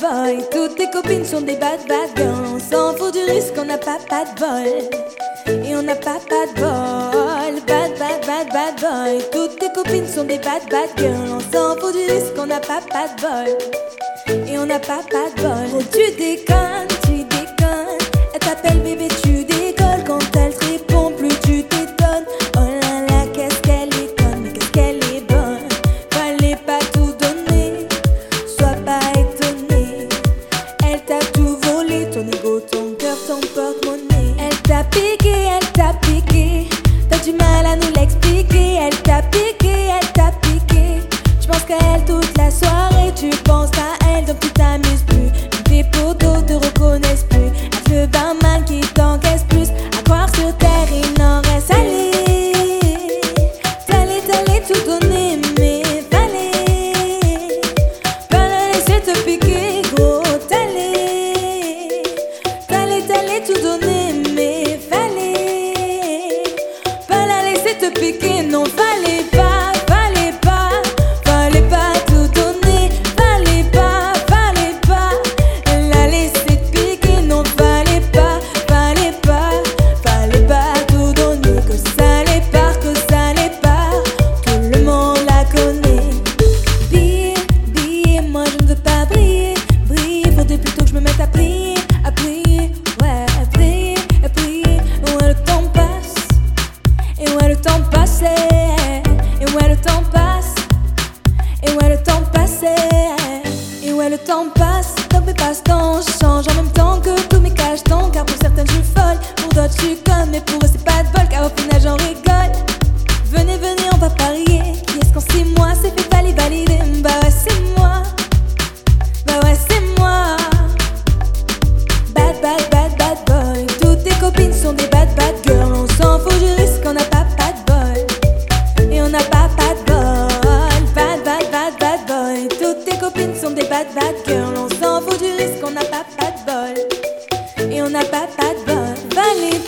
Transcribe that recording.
boy. Toutes tes copines sont des bad bad girls. On s'en fout du risque, on n'a pas pas de bol. Et on n'a pas pas de bol. Bad bad bad bad boy. Toutes tes copines sont des bad bad girls. On s'en fout du risque, on n'a pas pas de bol. Et on n'a pas pas de bol. Oh, tu déconnes, tu déconnes. Elle t'appelle bébé, tu ton ego, ton cœur, ton porte-monnaie. Elle t'a piqué, elle t'a piqué. T'as du mal à nous l'expliquer. Elle t'a piqué, elle t'a piqué. Tu penses qu'à elle toute la soirée, tu penses piquer, non, fallait pas, fallait pas, fallait pas tout donner, fallait pas, fallait pas la laisser piquer, non, fallait pas, fallait pas, fallait pas tout donner, que ça allait pas, que ça allait pas, tout le monde la connaît. Briller, briller, moi je ne veux pas briller, briller, faudrait plutôt que je me mette à prier, temps Et ouais le temps passe Et ouais le temps passait Et ouais le temps passe Comme mes passe-temps changent en même temps que tous mes cachetons Car pour certaines je suis folle Pour d'autres je suis conne Mais pour eux c'est pas de bol Car au final j'en rigole. Venez venez on va parier copines sont des bad bad girls. On s'en fout du risque, on n'a pas pas de bol. Et on n'a pas pas de bol. Valez,